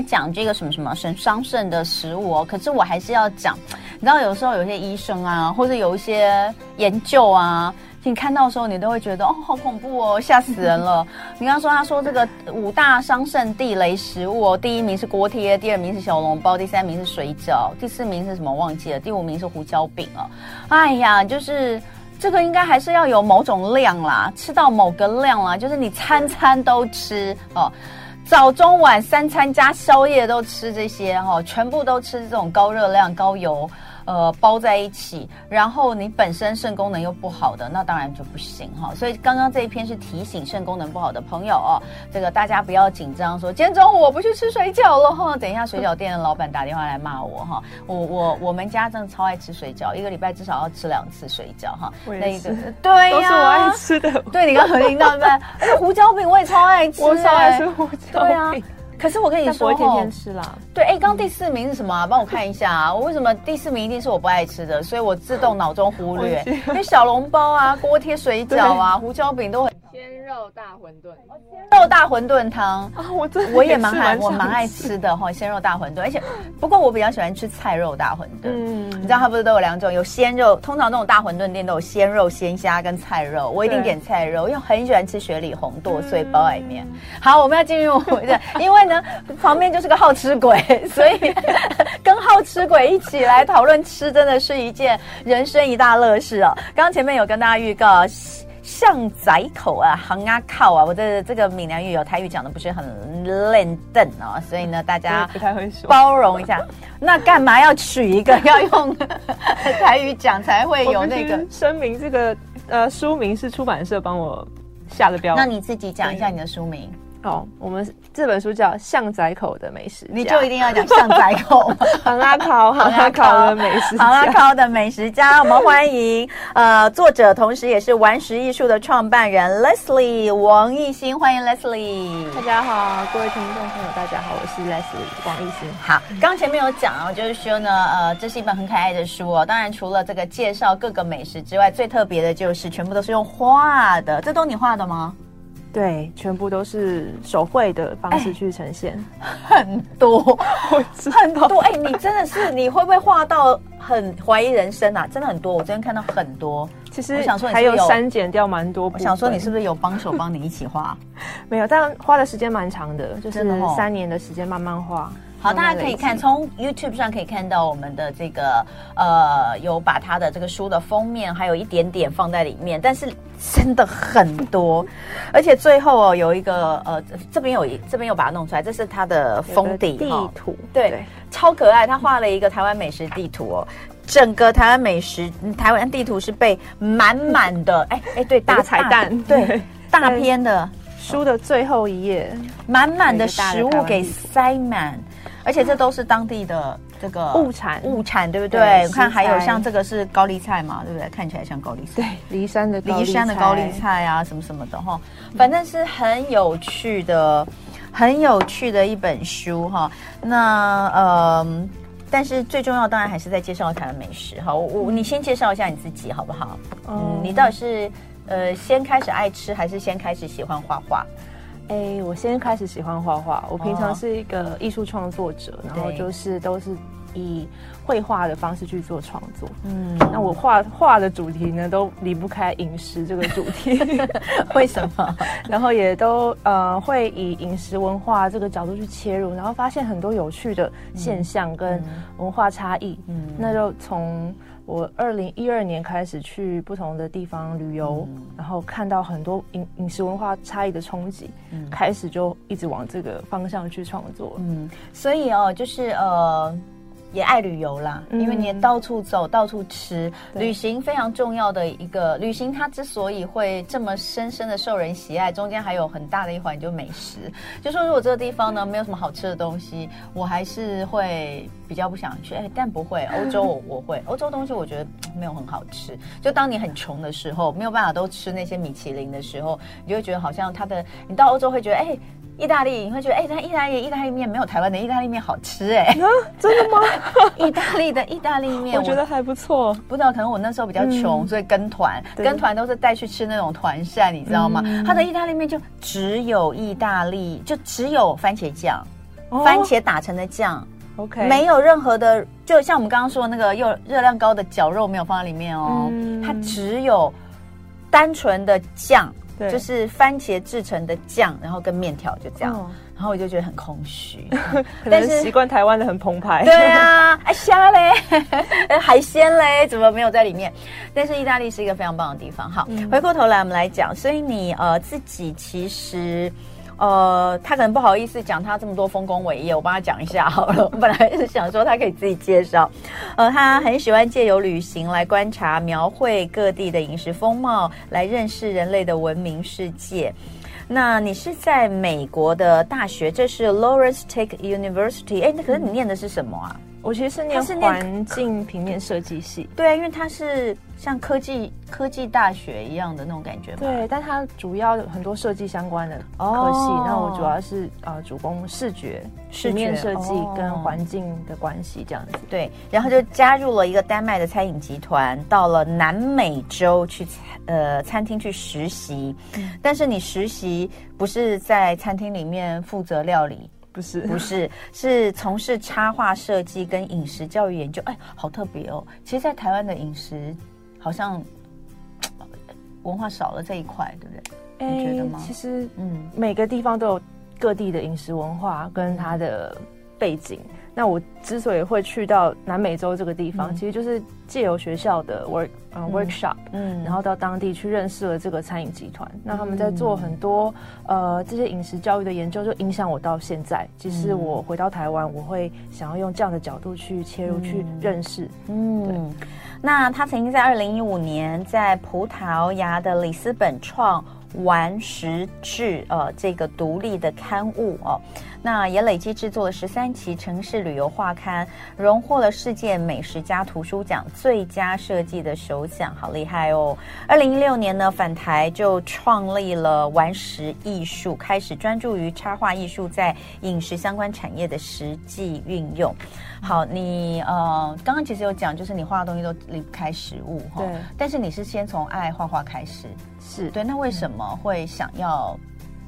在讲这个什么什么肾伤肾的食物哦，可是我还是要讲，你知道有时候有些医生啊，或者有一些研究啊。你看到的时候，你都会觉得哦，好恐怖哦，吓死人了。你刚刚说，他说这个五大伤肾地雷食物哦，第一名是锅贴，第二名是小笼包，第三名是水饺，第四名是什么忘记了，第五名是胡椒饼哦。哎呀，就是这个应该还是要有某种量啦，吃到某个量啦，就是你餐餐都吃哦，早中晚三餐加宵夜都吃这些哈、全部都吃这种高热量、高油。呃，包在一起，然后你本身肾功能又不好的，那当然就不行哈。所以刚刚这一篇是提醒肾功能不好的朋友哦，这个大家不要紧张，说今天中午我不去吃水饺了哈。等一下水饺店的老板打电话来骂我哈。我我我们家真的超爱吃水饺，一个礼拜至少要吃两次水饺哈。那一个 对呀，都是我爱吃的。对，你刚刚听到对不对？而且胡椒饼我也超爱吃，我超爱吃胡椒饼。可是我跟你说，不会天天吃啦。对，哎，刚刚第四名是什么啊？帮我看一下啊！我为什么第四名一定是我不爱吃的？所以我自动脑中忽略。因为小笼包啊、锅贴、水饺啊、胡椒饼都很。鲜肉大馄饨，鲜肉大馄饨汤啊，我真我也蛮爱，我蛮爱吃的哈，鲜肉大馄饨，而且不过我比较喜欢吃菜肉大馄饨。嗯，你知道它不是都有两种，有鲜肉，通常那种大馄饨店都有鲜肉、鲜虾跟菜肉，我一定点菜肉，因为很喜欢吃雪里红剁碎包里面。好，我们要进入我的，因为呢旁边就是个好吃鬼，所以跟好吃鬼一起来讨论吃，真的是一件人生一大乐事哦。刚刚前面有跟大家预告。巷仔口啊，行啊靠啊，我的这个闽南语有台语讲的不是很练邓哦，所以呢，大家不太会说，包容一下。那干嘛要取一个要用台语讲才会有那个声明？这个呃书名是出版社帮我下的标，那你自己讲一下你的书名。哦，我们这本书叫《巷仔口的美食》，你就一定要讲巷仔口，行啊靠，行啊靠的美食，行啊靠的美食家。我们欢迎呃作者，同时也是顽石艺术的创办人 Leslie 王艺兴，欢迎 Leslie。大家好，各位听众朋友，大家好，我是 Leslie 王艺兴。好，刚前面有讲哦，就是说呢，呃，这是一本很可爱的书哦。当然，除了这个介绍各个美食之外，最特别的就是全部都是用画的，这都你画的吗？对，全部都是手绘的方式去呈现，欸、很多，很多。哎、欸，你真的是，你会不会画到很怀疑人生啊？真的很多，我昨天看到很多。其实我想说，还有删减掉蛮多。我想说，你是不是有帮手帮你一起画？没有，但花的时间蛮长的，就是三年的时间慢慢画。好，大家可以看，从 YouTube 上可以看到我们的这个呃，有把他的这个书的封面还有一点点放在里面，但是真的很多，而且最后哦有一个呃，这边有一这边有把它弄出来，这是他的封底地图，对，对。超可爱，他画了一个台湾美食地图哦，整个台湾美食台湾地图是被满满的 哎哎对大彩蛋。对，对。大片的。书的最后一页，满满的食物给塞满。而且这都是当地的这个物产，物产对不对？我看还有像这个是高丽菜嘛，对不对？看起来像高丽菜，对，骊山的骊山的高丽菜啊，什么什么的哈，反正是很有趣的，很有趣的一本书哈。那呃，但是最重要当然还是在介绍台湾美食哈。我我你先介绍一下你自己好不好？嗯，你到底是呃先开始爱吃，还是先开始喜欢画画？哎，我先开始喜欢画画。我平常是一个艺术创作者，哦、然后就是都是以绘画的方式去做创作。嗯，那我画画的主题呢，都离不开饮食这个主题。为什么？然后也都呃会以饮食文化这个角度去切入，然后发现很多有趣的现象跟文化差异。嗯，那就从。我二零一二年开始去不同的地方旅游，嗯、然后看到很多饮饮食文化差异的冲击，嗯、开始就一直往这个方向去创作。嗯，所以哦，就是呃。也爱旅游啦，因为你也到处走，嗯、到处吃，旅行非常重要的一个。旅行它之所以会这么深深的受人喜爱，中间还有很大的一环就美食。就说如果这个地方呢没有什么好吃的东西，我还是会比较不想去。哎，但不会，欧洲我我会，欧洲东西我觉得没有很好吃。就当你很穷的时候，没有办法都吃那些米其林的时候，你就会觉得好像它的，你到欧洲会觉得哎。意大利，你会觉得哎，但意大利意大利面没有台湾的意大利面好吃哎、啊，真的吗？意大利的意大利面，我觉得还不错。不知道，可能我那时候比较穷，嗯、所以跟团，跟团都是带去吃那种团扇，你知道吗？嗯、它的意大利面就只有意大利，就只有番茄酱，番茄打成的酱。OK，没有任何的，就像我们刚刚说的那个又热量高的绞肉没有放在里面哦，嗯、它只有单纯的酱，对就是番茄制成的酱，然后跟面条就这样，哦、然后我就觉得很空虚。但是习惯台湾的很澎湃。对啊，哎虾嘞，海鲜嘞，怎么没有在里面？但是意大利是一个非常棒的地方。好，嗯、回过头来我们来讲，所以你呃自己其实。呃，他可能不好意思讲他这么多丰功伟业，我帮他讲一下好了。我 本来是想说他可以自己介绍，呃，他很喜欢借由旅行来观察、描绘各地的饮食风貌，来认识人类的文明世界。那你是在美国的大学，这是 Lawrence Tech University，哎，那可是你念的是什么啊？我其实是念环境平面设计系，对啊，因为它是像科技科技大学一样的那种感觉嘛。对，但它主要很多设计相关的科系，那、哦、我主要是呃主攻视觉、平面设计跟环境的关系这样子。对，然后就加入了一个丹麦的餐饮集团，到了南美洲去呃餐厅去实习。嗯、但是你实习不是在餐厅里面负责料理。不是不是，是从事插画设计跟饮食教育研究。哎，好特别哦！其实，在台湾的饮食好像 文化少了这一块，对不对？哎，你觉得吗？其实，嗯，每个地方都有各地的饮食文化跟它的背景。那我之所以会去到南美洲这个地方，嗯、其实就是借由学校的 work 呃、uh, workshop，嗯，然后到当地去认识了这个餐饮集团。嗯、那他们在做很多呃这些饮食教育的研究，就影响我到现在。其实我回到台湾，我会想要用这样的角度去切入，嗯、去认识。嗯，对。那他曾经在二零一五年在葡萄牙的里斯本创。完食志，呃，这个独立的刊物哦，那也累计制作了十三期城市旅游画刊，荣获了世界美食家图书奖最佳设计的首奖，好厉害哦！二零一六年呢，返台就创立了玩食艺术，开始专注于插画艺术在饮食相关产业的实际运用。好，你呃，刚刚其实有讲，就是你画的东西都离不开食物哈，对，但是你是先从爱画画开始。是对，那为什么会想要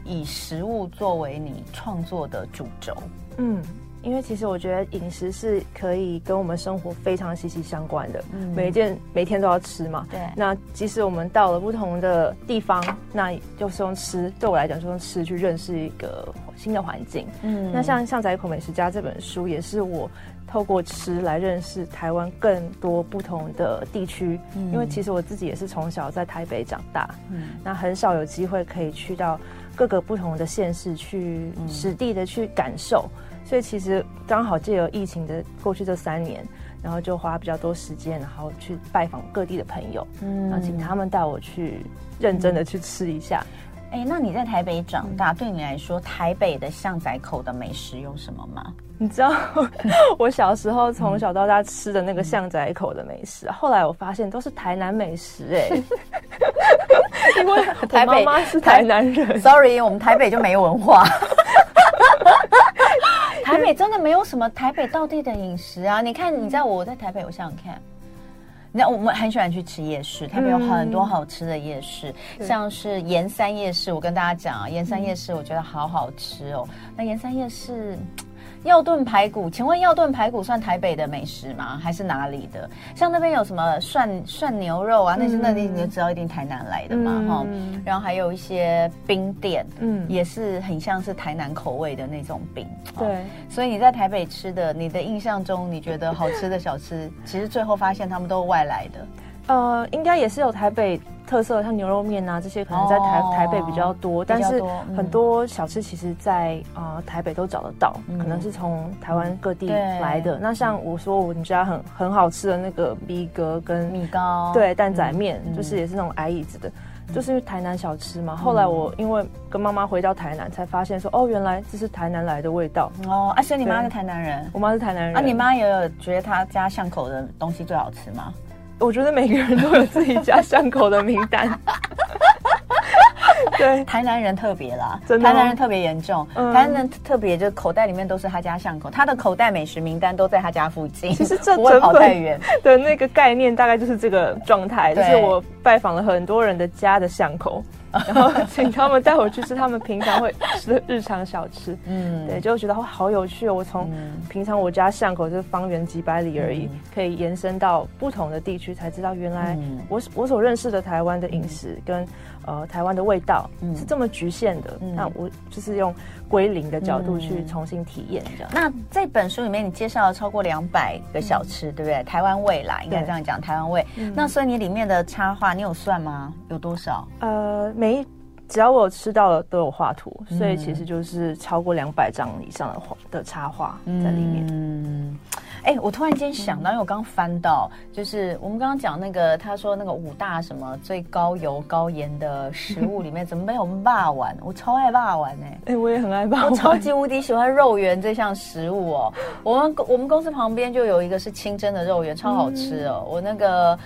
以食物作为你创作的主轴？嗯，因为其实我觉得饮食是可以跟我们生活非常息息相关的，嗯、每一件每天都要吃嘛。对，那即使我们到了不同的地方，那就是用吃，对我来讲，就用吃去认识一个新的环境。嗯，那像《巷仔口美食家》这本书，也是我。透过吃来认识台湾更多不同的地区，嗯、因为其实我自己也是从小在台北长大，嗯，那很少有机会可以去到各个不同的县市去实地的去感受，嗯、所以其实刚好借由疫情的过去这三年，然后就花比较多时间，然后去拜访各地的朋友，嗯，然后请他们带我去认真的去吃一下。哎，那你在台北长大，嗯、对你来说，台北的巷仔口的美食有什么吗？你知道 我小时候从小到大吃的那个巷仔口的美食，嗯、后来我发现都是台南美食哎，因为 台北妈妈是台南人。Sorry，我们台北就没文化。台北真的没有什么台北道地的饮食啊！你看，你在我在台北，我想想看，你知道我们很喜欢去吃夜市，台北有很多好吃的夜市，嗯、像是盐山夜市。我跟大家讲啊，盐山夜市我觉得好好吃哦。那盐山夜市。药炖排骨，请问药炖排骨算台北的美食吗？还是哪里的？像那边有什么涮涮牛肉啊？那些那你你就知道一定台南来的嘛，哈、嗯。然后还有一些冰店，嗯，也是很像是台南口味的那种冰。对，所以你在台北吃的，你的印象中你觉得好吃的小吃，其实最后发现他们都是外来的。呃，应该也是有台北。特色像牛肉面啊，这些可能在台、哦、台北比较多，但是很多小吃其实在啊、呃、台北都找得到，嗯、可能是从台湾各地来的。对那像我说我们家很很好吃的那个米格跟米糕，对蛋仔面，嗯、就是也是那种矮椅子的，嗯、就是因为台南小吃嘛。后来我因为跟妈妈回到台南，才发现说哦，原来这是台南来的味道哦。啊，所以你妈是台南人，我妈是台南人。啊，你妈也有觉得她家巷口的东西最好吃吗？我觉得每个人都有自己家巷口的名单。对，台南人特别啦，真的台南人特别严重。嗯、台南人特别，就口袋里面都是他家巷口，他的口袋美食名单都在他家附近，其实这不会跑太远。的那个概念大概就是这个状态，就是我拜访了很多人的家的巷口，然后请他们带我去吃他们平常会吃的日常小吃。嗯，对，就觉得好有趣哦。我从平常我家巷口就是方圆几百里而已，嗯、可以延伸到不同的地区，才知道原来我我所认识的台湾的饮食跟。呃，台湾的味道是这么局限的，嗯、那我就是用归零的角度去重新体验这样。那这本书里面你介绍了超过两百个小吃，嗯、对不对？台湾味啦，应该这样讲，台湾味。嗯、那所以你里面的插画，你有算吗？有多少？呃，每只要我吃到了都有画图，所以其实就是超过两百张以上的画的插画在里面。嗯。哎，我突然间想到，因为我刚翻到，就是我们刚刚讲那个，他说那个五大什么最高油高盐的食物里面，怎么没有霸丸？我超爱霸丸哎！哎，我也很爱霸丸，我超级无敌喜欢肉圆这项食物哦。我们我们公司旁边就有一个是清蒸的肉圆，超好吃哦。我那个。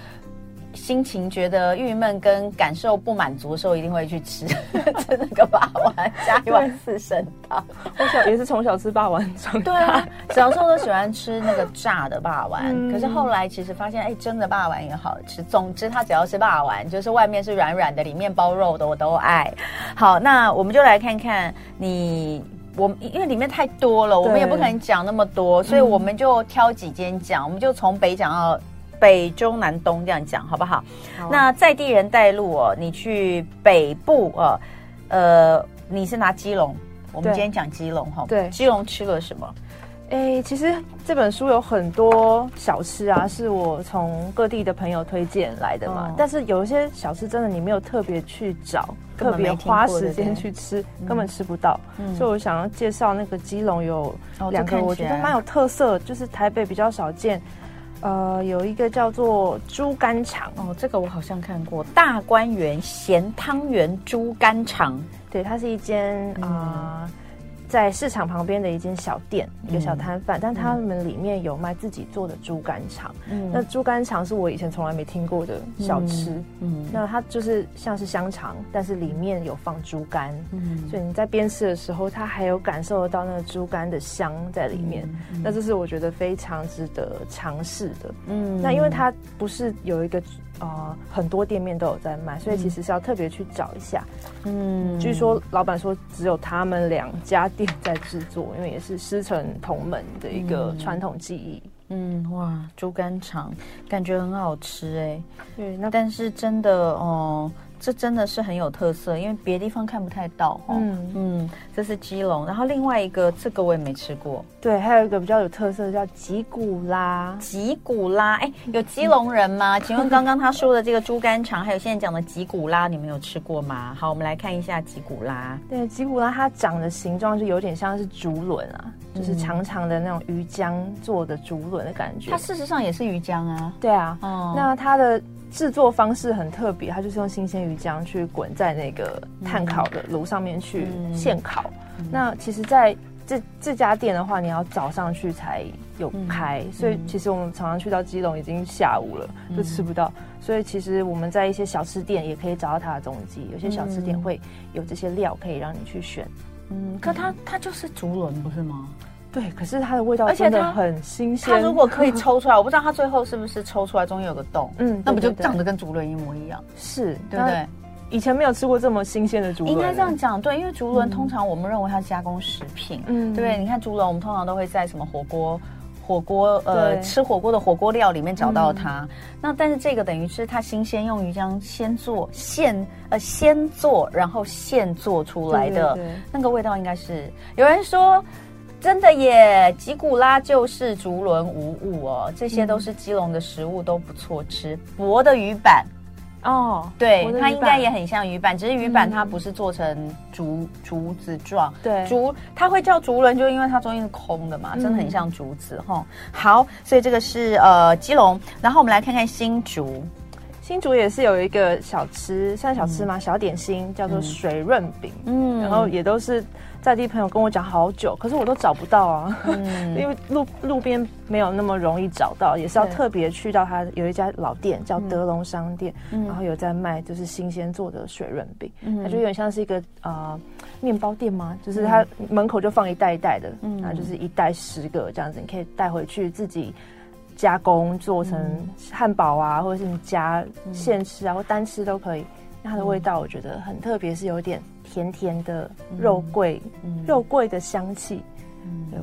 心情觉得郁闷跟感受不满足的时候，一定会去吃 吃那个霸王，加一碗四神汤。我小也是从小吃霸王长大。对啊，小时候都喜欢吃那个炸的霸王，嗯、可是后来其实发现，哎，蒸的霸王也好吃。总之，它只要是霸王，就是外面是软软的，里面包肉的，我都爱。好，那我们就来看看你，我因为里面太多了，我们也不可能讲那么多，所以我们就挑几间讲，我们就从北讲到。北中南东这样讲好不好？好啊、那在地人带路哦，你去北部哦，呃，你是拿基隆，我们今天讲基隆哈。对，基隆吃了什么？哎，其实这本书有很多小吃啊，是我从各地的朋友推荐来的嘛。哦、但是有一些小吃真的你没有特别去找，特别花时间去吃，根本吃不到。嗯、所以我想要介绍那个基隆有两个，我觉得蛮有特色，就是台北比较少见。呃，有一个叫做猪肝肠哦，这个我好像看过。大观园咸汤圆猪肝肠，对，它是一间啊。嗯呃在市场旁边的一间小店，一个小摊贩，嗯、但他们里面有卖自己做的猪肝肠。嗯，那猪肝肠是我以前从来没听过的小吃。嗯，嗯那它就是像是香肠，但是里面有放猪肝。嗯，所以你在边吃的时候，它还有感受得到那个猪肝的香在里面。那这是我觉得非常值得尝试的。嗯，那因为它不是有一个。啊、呃，很多店面都有在卖，所以其实是要特别去找一下。嗯，据说老板说只有他们两家店在制作，因为也是师承同门的一个传统技艺。嗯，哇，猪肝肠感觉很好吃哎。对，那但是真的哦。这真的是很有特色，因为别的地方看不太到。嗯嗯，这是基隆，然后另外一个这个我也没吃过。对，还有一个比较有特色的叫吉古拉。吉古拉，哎，有基隆人吗？请问刚刚他说的这个猪肝肠，还有现在讲的吉古拉，你们有吃过吗？好，我们来看一下吉古拉。对，吉古拉它长的形状就有点像是竹轮啊，嗯、就是长长的那种鱼浆做的竹轮的感觉。它事实上也是鱼浆啊。对啊。哦。那它的。制作方式很特别，它就是用新鲜鱼浆去滚在那个炭烤的炉上面去现烤。嗯、那其实在这这家店的话，你要早上去才有开，嗯、所以其实我们常常去到基隆已经下午了，就吃不到。嗯、所以其实我们在一些小吃店也可以找到它的踪迹，有些小吃店会有这些料可以让你去选。嗯，可它它就是竹轮不是吗？对，可是它的味道而且它很新鲜。它如果可以抽出来，我不知道它最后是不是抽出来中间有个洞，嗯，那不就长得跟竹轮一模一样？是，对不对？以前没有吃过这么新鲜的竹轮。应该这样讲，对，因为竹轮通常我们认为它是加工食品，嗯，对不对？你看竹轮，我们通常都会在什么火锅、火锅呃吃火锅的火锅料里面找到它。那但是这个等于是它新鲜用鱼浆先做现呃先做，然后现做出来的那个味道，应该是有人说。真的耶，吉古拉就是竹轮无误哦，这些都是基隆的食物，都不错吃。薄的鱼板哦，对，它应该也很像鱼板，只是鱼板它不是做成竹竹子状。对，竹它会叫竹轮，就因为它中间是空的嘛，真的很像竹子哈。嗯、好，所以这个是呃基隆，然后我们来看看新竹。新竹也是有一个小吃，算小吃吗？嗯、小点心叫做水润饼，嗯，然后也都是。在地朋友跟我讲好久，可是我都找不到啊，嗯、因为路路边没有那么容易找到，也是要特别去到它有一家老店叫德隆商店，嗯、然后有在卖就是新鲜做的水润饼，嗯、它就有点像是一个呃面包店吗？就是它门口就放一袋一袋的，嗯，然后就是一袋十个这样子，你可以带回去自己加工做成汉堡啊，或者是你加现吃啊，或单吃都可以。那它的味道我觉得很特别，是有点甜甜的肉桂，肉桂的香气。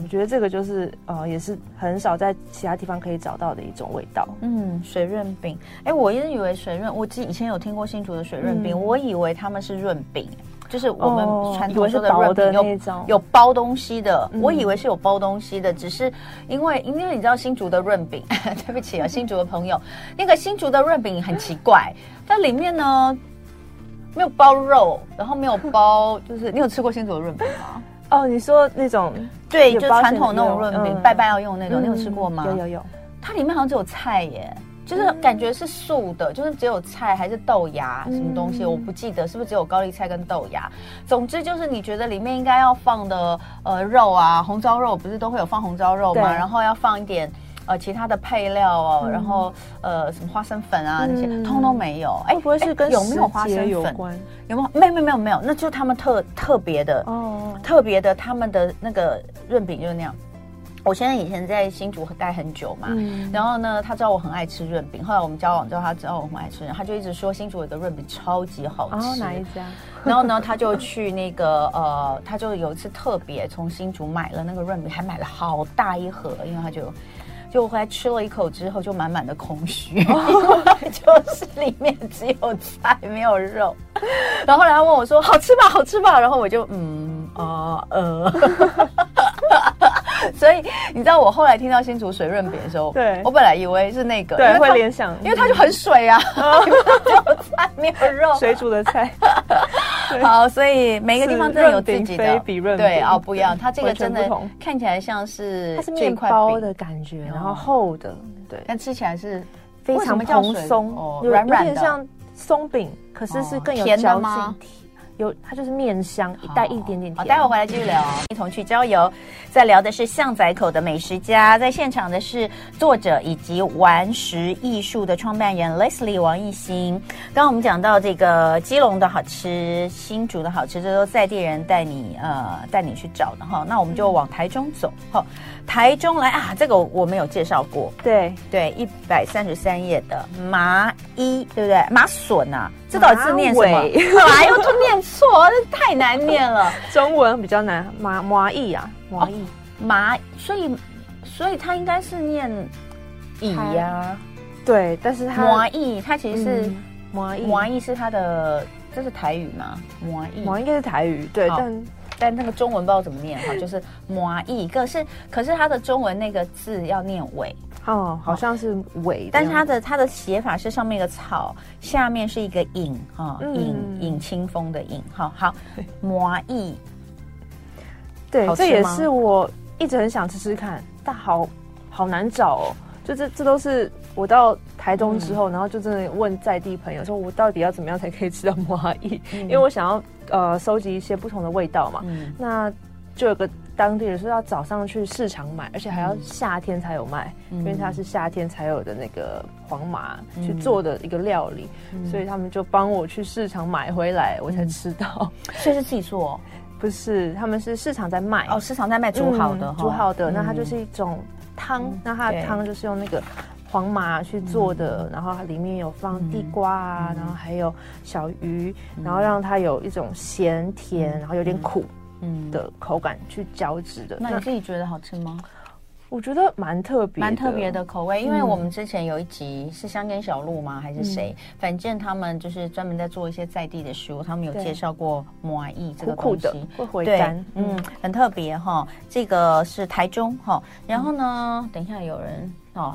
我觉得这个就是呃，也是很少在其他地方可以找到的一种味道。嗯，水润饼，哎，我一直以为水润，我记以前有听过新竹的水润饼，嗯、我以为他们是润饼，就是我们传统说的润饼有、哦、有包东西的，嗯、我以为是有包东西的，只是因为因为你知道新竹的润饼，对不起啊，新竹的朋友，那个新竹的润饼很奇怪，它里面呢没有包肉，然后没有包，就是你有吃过新竹的润饼吗？哦，你说那种对，就传统那种润饼，拜拜要用那种，你有吃过吗？有有有，它里面好像只有菜耶，就是感觉是素的，就是只有菜还是豆芽什么东西，我不记得是不是只有高丽菜跟豆芽。总之就是你觉得里面应该要放的呃肉啊，红烧肉不是都会有放红烧肉吗？然后要放一点。呃，其他的配料哦，嗯、然后呃，什么花生粉啊那些，嗯、通通没有。哎，不会是跟有没有花生粉有关？有没有？没有没有没有没有，那就是他们特特别的哦，特别的他们的那个润饼就是那样。我现在以前在新竹待很久嘛，嗯、然后呢，他知道我很爱吃润饼，后来我们交往之后，他知道我很爱吃，他就一直说新竹有个润饼超级好吃。哦，哪一家？然后呢，他就去那个呃，他就有一次特别从新竹买了那个润饼，还买了好大一盒，因为他就。就回来吃了一口之后，就满满的空虚，哦、就是里面只有菜没有肉。然后后来他问我说：“好吃吧？好吃吧？”然后我就嗯啊呃。所以你知道我后来听到新竹水润饼的时候，对我本来以为是那个，对，会联想，因为它就很水啊，哦、没有菜没有肉，水煮的菜。好，所以每个地方真的有自己的。对哦，不一样。它这个真的看起来像是它是面包的感觉，然后厚的，对，但吃起来是非常蓬松，软软的，像松饼，可是是更有嚼劲。有，它就是面香，带一点点甜。待会回来继续聊，一同去郊游。在聊的是巷仔口的美食家，在现场的是作者以及顽食艺术的创办人 Leslie 王艺兴。刚刚我们讲到这个基隆的好吃，新竹的好吃，这都在地人带你呃带你去找的哈。那我们就往台中走哈。台中来啊，这个我们有介绍过，对对，一百三十三页的麻衣，对不对？麻笋啊，这到底字念什么？哎呦，都念错，这太难念了。中文比较难，麻麻衣啊，麻衣、哦、麻，所以所以它应该是念乙呀，对，但是它麻衣，它其实是麻衣，麻衣是它的，这是台语吗？麻衣，麻应该是台语，对，好但。但那个中文不知道怎么念哈，就是麻意，可是可是它的中文那个字要念尾。哦，好像是尾，但是它的它的写法是上面一个草，下面是一个影哈，影影清风的影哈，好 麻意，对，这也是我一直很想吃吃看，但好好难找哦，就这这都是我到台东之后，然后就真的问在地朋友说，我到底要怎么样才可以吃到麻意，因为我想要。呃，收集一些不同的味道嘛，嗯、那就有个当地人说要早上去市场买，而且还要夏天才有卖，嗯、因为它是夏天才有的那个黄麻去做的一个料理，嗯、所以他们就帮我去市场买回来，我才吃到。嗯、所以是自己做？不是，他们是市场在卖。哦，市场在卖煮好的，嗯、煮好的，嗯、那它就是一种汤，嗯、那它的汤就是用那个。黄麻去做的，嗯、然后它里面有放地瓜啊，嗯、然后还有小鱼，嗯、然后让它有一种咸甜，嗯、然后有点苦的口感去交织的。那你自己觉得好吃吗？我觉得蛮特别，蛮特别的口味。因为我们之前有一集是香根小路吗？还是谁？嗯、反正他们就是专门在做一些在地的食物，他们有介绍过麻意这个东西，苦苦的会回甘，嗯，很特别哈。这个是台中哈，然后呢，嗯、等一下有人哦。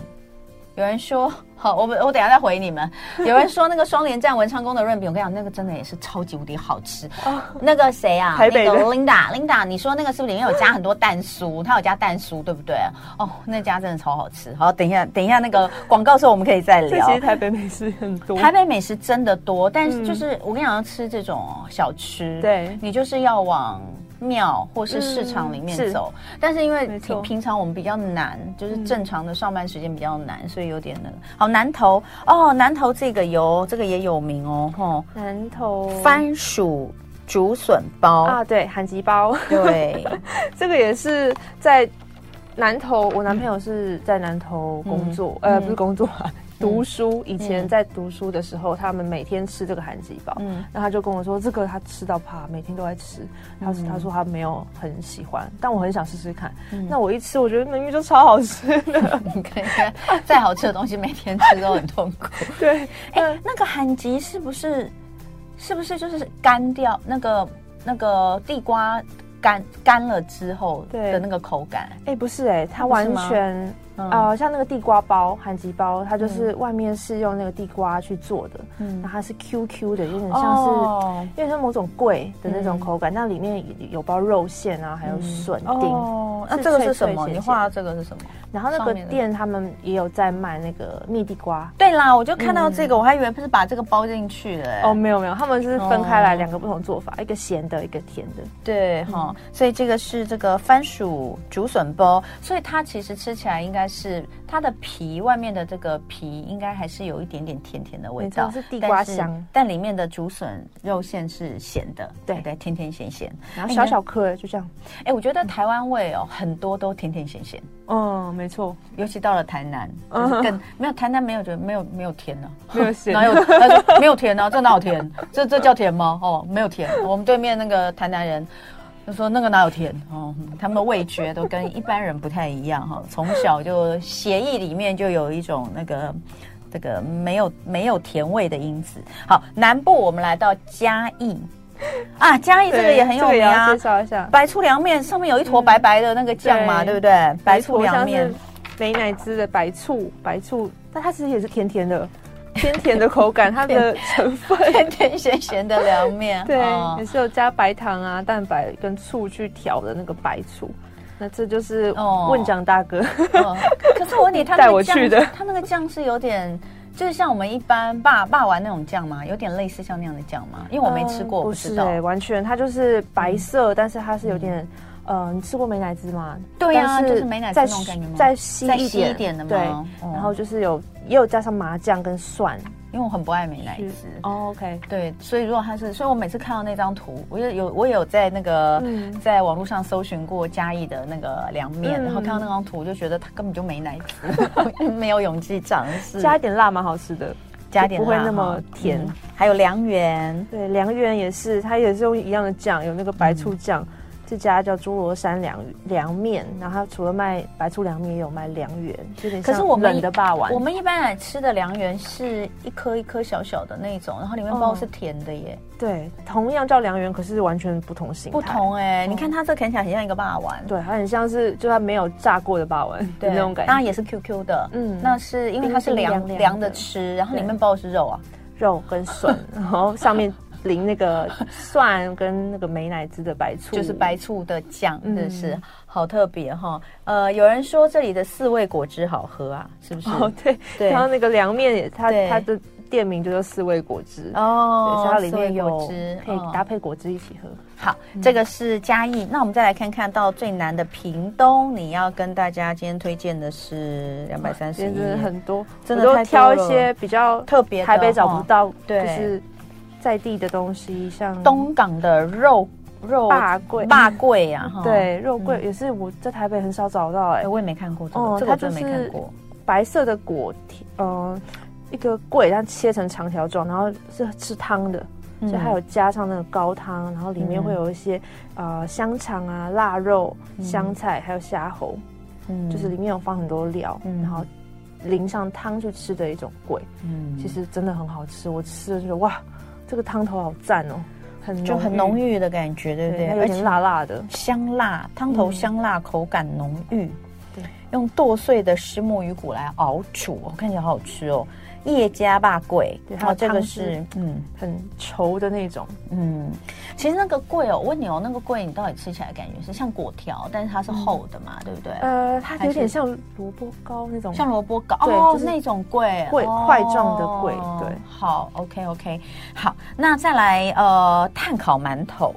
有人说 好，我我等下再回你们。有人说那个双连站文昌宫的润饼，我跟你讲，那个真的也是超级无敌好吃。哦、那个谁啊？台北的 Linda，Linda，你说那个是不是里面有加很多蛋酥？它有加蛋酥，对不对？哦，那家真的超好吃。好，等一下，等一下那个广告时候我们可以再聊。其实台北美食很多，台北美食真的多，但是就是、嗯、我跟你讲，要吃这种小吃，对你就是要往。庙或是市场里面走，嗯、但是因为平平常我们比较难，就是正常的上班时间比较难，嗯、所以有点那个。好，南投哦，南投这个有这个也有名哦，吼，南投。番薯竹笋包。啊，对，韩吉包，对，这个也是在南投，我男朋友是在南投工作，嗯、呃，不是工作啊。读书以前在读书的时候，嗯、他们每天吃这个韩吉包，嗯，那他就跟我说，这个他吃到怕，每天都在吃。他、嗯、他说他没有很喜欢，但我很想试试看。嗯、那我一吃，我觉得明明就超好吃的。你看看，再好吃的东西，每天吃都很痛苦。对，哎、欸，那个韩吉是不是是不是就是干掉那个那个地瓜干干了之后的那个口感？哎、欸，不是哎、欸，它完全。啊、呃，像那个地瓜包、韩吉包，它就是外面是用那个地瓜去做的，嗯，然后它是 Q Q 的，有点像是，哦、有点像某种贵的那种口感。那、嗯、里面有包肉馅啊，还有笋丁。哦，那这个是什么？你画的这个是什么？然后那个店他们也有在卖那个蜜地瓜。对啦，我就看到这个，嗯、我还以为不是把这个包进去的。哦，没有没有，他们是分开来两个不同做法，哦、一个咸的，一个甜的。对哈、嗯，所以这个是这个番薯竹笋包，所以它其实吃起来应该是它的。皮外面的这个皮应该还是有一点点甜甜的味道，是地瓜香，但，但里面的竹笋肉馅是咸的，对对，甜甜咸咸，然后小小颗就这样。哎，我觉得台湾味哦，很多都甜甜咸咸。嗯，没错，尤其到了台南，就是更没有台南没有觉得没有没有甜呢，没有咸，哪有？没有甜呢，这哪有甜？这这叫甜吗？哦，没有甜。我们对面那个台南人。就说那个哪有甜哦，他们的味觉都跟一般人不太一样哈。从小就血液里面就有一种那个这个没有没有甜味的因子。好，南部我们来到嘉义啊，嘉义这个也很有名啊。介绍一下，白醋凉面上面有一坨白白的那个酱嘛，对不对？白醋凉面，美乃滋的白醋，白醋，但它其实也是甜甜的。偏甜的口感，它的 成分 甜甜咸咸的凉面，对，哦、也是有加白糖啊、蛋白跟醋去调的那个白醋。那这就是问蒋大哥。哦哦、可是我问你，他带我去的，他那个酱是有点，就是像我们一般霸霸王那种酱吗？有点类似像那样的酱吗？因为我没吃过，嗯、不是哎、欸，完全它就是白色，嗯、但是它是有点。呃，你吃过美乃滋吗？对呀，就是美乃滋那种感觉吗？再稀一点一点的吗？对，然后就是有也有加上麻酱跟蒜，因为我很不爱美乃滋。哦，OK，对，所以如果它是，所以我每次看到那张图，我也有我也有在那个在网络上搜寻过嘉义的那个凉面，然后看到那张图，我就觉得它根本就没奶滋，没有勇气尝试。加一点辣蛮好吃的，加点不会那么甜。还有凉圆，对，凉圆也是，它也是用一样的酱，有那个白醋酱。这家叫侏罗山凉凉面，然后它除了卖白醋凉面，也有卖凉圆，有点像冷的霸王。我们一般来吃的凉圆是一颗一颗小小的那种，然后里面包是甜的耶。哦、对，同样叫凉圆，可是完全不同形态。不同哎、欸，嗯、你看它这看起来很像一个霸王，对，它很像是就它没有炸过的霸王，对那种感觉。当然也是 QQ 的，嗯，那是因为它是凉凉的吃，然后里面包的是肉啊，肉跟笋，然后上面。淋那个蒜跟那个美乃滋的白醋，就是白醋的酱，真的是好特别哈。呃，有人说这里的四味果汁好喝啊，是不是？哦，对对。然后那个凉面也，它它的店名就叫四味果汁哦，它里面有汁，可以搭配果汁一起喝。好，这个是嘉义。那我们再来看看到最南的屏东，你要跟大家今天推荐的是两百三十一，真的很多，真的都挑一些比较特别，台北找不到，对。在地的东西，像东港的肉肉霸贵。霸贵 呀，对，肉桂也是我在台北很少找到，哎，我也没看过，哦，这个真没看过。白色的果，嗯，一个桂，但切成长条状，然后是吃汤的，所以还有加上那个高汤，然后里面会有一些呃香肠啊、腊肉、香菜，还有虾猴，嗯，就是里面有放很多料，然后淋上汤去吃的一种桂，嗯，其实真的很好吃，我吃的就是哇。这个汤头好赞哦，很就很浓郁的感觉，对不对？有点辣辣的，香辣，汤头香辣，口感浓郁。对，用剁碎的石墨鱼骨来熬煮，看起来好好吃哦。叶家霸贵，然后这个是嗯。很稠的那种，嗯，其实那个贵哦，我问你哦，那个贵你到底吃起来感觉是像果条，但是它是厚的嘛，对不对？呃，它有点像萝卜糕那种，像萝卜糕？哦，那种贵贵块状的贵，对。好，OK OK，好，那再来呃炭烤馒头，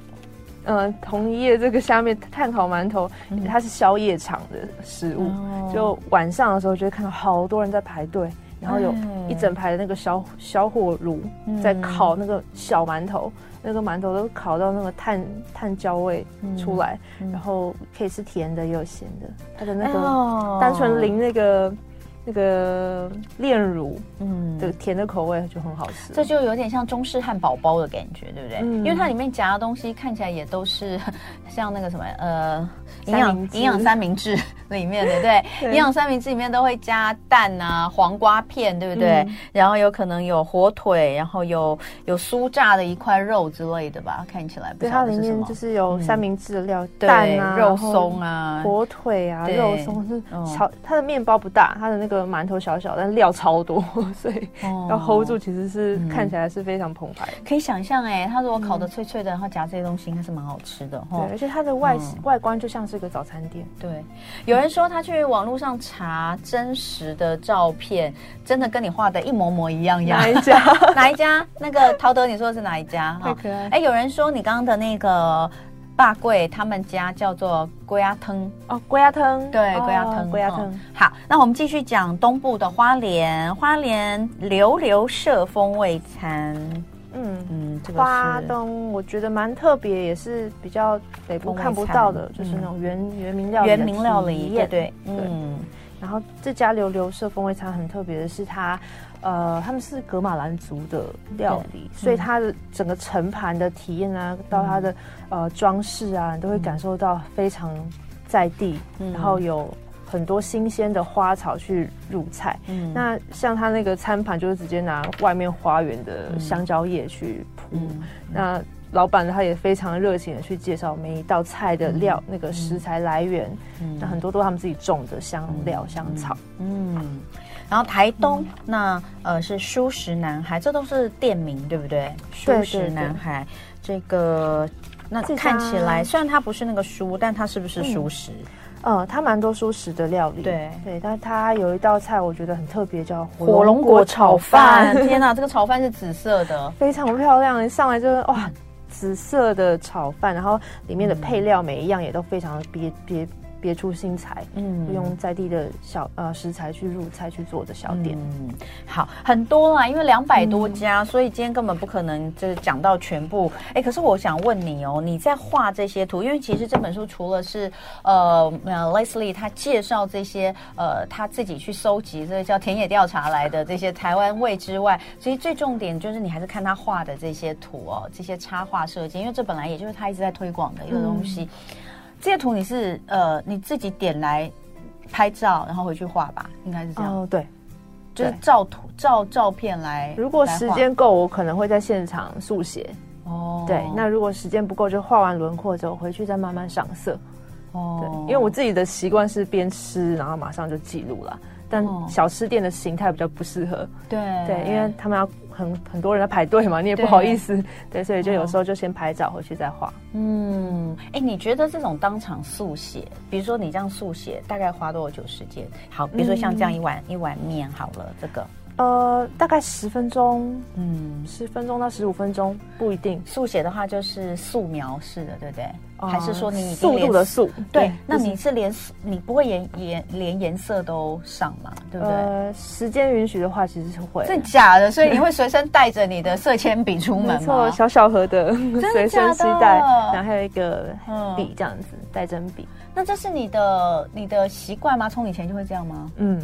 嗯，同一页这个下面炭烤馒头，它是宵夜场的食物，就晚上的时候就会看到好多人在排队。然后有一整排的那个小小火炉在烤那个小馒头，那个馒头都烤到那个炭炭焦味出来，然后可以吃甜的也有咸的，它的那个单纯淋那个。那个炼乳，嗯，这个甜的口味就很好吃，这就有点像中式汉堡包的感觉，对不对？嗯，因为它里面夹的东西看起来也都是 像那个什么，呃，营养营养三明治里面的，对，营养三明治里面都会加蛋啊、黄瓜片，对不对？然后有可能有火腿，然后有有酥炸的一块肉之类的吧，看起来不。对，它里面就是有三明治的料，蛋啊、肉松啊、火腿啊、肉松是炒，它的面包不大，它的那个。馒头小小，但料超多，所以要 hold 住，其实是、嗯、看起来是非常澎湃。可以想象，哎，它如果烤的脆脆的，然后夹这些东西，应该是蛮好吃的。对，而且它的外、嗯、外观就像是个早餐店。对，有人说他去网络上查真实的照片，真的跟你画的一模模一样样。哪一家？哪一家？那个陶德，你说的是哪一家？太可爱。哎，有人说你刚刚的那个。大贵他们家叫做龟鸭汤哦，龟鸭汤对，龟鸭汤，龟鸭汤。好，那我们继续讲东部的花莲，花莲流流社风味餐。嗯嗯，这个花东我觉得蛮特别，也是比较北部看不到的，就是那种原原名料。原名料理，对对，嗯。然后这家流流社风味餐很特别的是它。呃，他们是格马兰族的料理，所以它的整个盛盘的体验啊，到它的呃装饰啊，你都会感受到非常在地，嗯、然后有很多新鲜的花草去入菜。嗯，那像他那个餐盘就是直接拿外面花园的香蕉叶去铺。嗯、那老板他也非常热情的去介绍每一道菜的料，嗯、那个食材来源。嗯，那很多都是他们自己种的香料、香草。嗯。嗯然后台东、嗯、那呃是蔬食男孩，这都是店名对不对？蔬食男孩，这个那看起来虽然它不是那个蔬，但它是不是蔬食？嗯，它蛮多蔬食的料理。对对，但它有一道菜我觉得很特别，叫火龙果炒饭。天哪，这个炒饭是紫色的，非常漂亮，一上来就是哇，紫色的炒饭，然后里面的配料每一样也都非常别别。别出心裁，嗯，用在地的小呃食材去入菜去做的小店，嗯，好，很多啦，因为两百多家，嗯、所以今天根本不可能就是讲到全部。哎，可是我想问你哦，你在画这些图，因为其实这本书除了是呃呃 Leslie 他介绍这些呃他自己去搜集这个叫田野调查来的这些台湾味之外，其实最重点就是你还是看他画的这些图哦，这些插画设计，因为这本来也就是他一直在推广的一个东西。嗯这些图你是呃你自己点来拍照，然后回去画吧，应该是这样。哦，对，就是照图照照片来。如果时间够，我可能会在现场速写。哦，对，那如果时间不够，就画完轮廓之后回去再慢慢上色。哦，对，因为我自己的习惯是边吃然后马上就记录了，但小吃店的形态比较不适合。对对，因为他们要。很很多人在排队嘛，你也不好意思，对，对，所以就有时候就先拍照回去再画。嗯，哎，你觉得这种当场速写，比如说你这样速写，大概花多久时间？好，比如说像这样一碗、嗯、一碗面好了，这个。呃，大概十分钟，嗯，十分钟到十五分钟不一定。速写的话就是素描式的，对不对？呃、还是说你速度的速？对，那你是连你不会颜颜连颜色都上吗？对不对？呃，时间允许的话，其实是会。真的假的？所以你会随身带着你的色铅笔出门吗？没错，小小盒的，随身携带，然后还有一个笔这样子，带针笔。那这是你的你的习惯吗？从以前就会这样吗？嗯。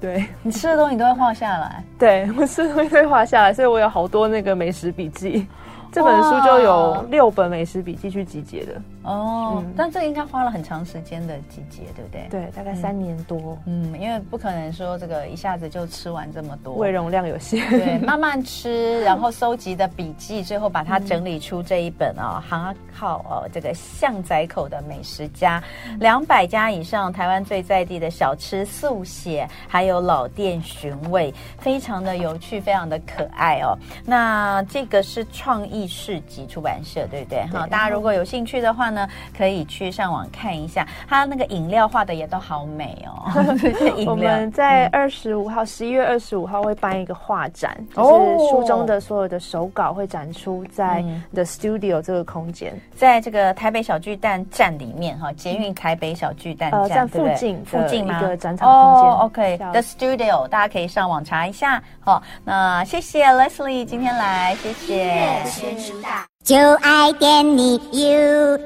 对，你吃的东西你都会画下来。对，我吃的东西都会画下来，所以我有好多那个美食笔记。这本书就有六本美食笔记去集结的哦，嗯、但这应该花了很长时间的集结，对不对？对，大概三年多。嗯，因为不可能说这个一下子就吃完这么多，胃容量有限。对，慢慢吃，然后收集的笔记，最后把它整理出这一本啊、哦，行号哦，这个巷仔口的美食家，两百家以上台湾最在地的小吃速写，还有老店寻味，非常的有趣，非常的可爱哦。那这个是创意。市集出版社，对不对？哈，大家如果有兴趣的话呢，可以去上网看一下，它那个饮料画的也都好美哦。我们在二十五号，十一月二十五号会办一个画展，就是书中的所有的手稿会展出在 The Studio 这个空间，在这个台北小巨蛋站里面哈，捷运台北小巨蛋站附近附近一个展场空间。OK，The Studio，大家可以上网查一下。好，那谢谢 Leslie 今天来，谢谢。就爱点你 UFO。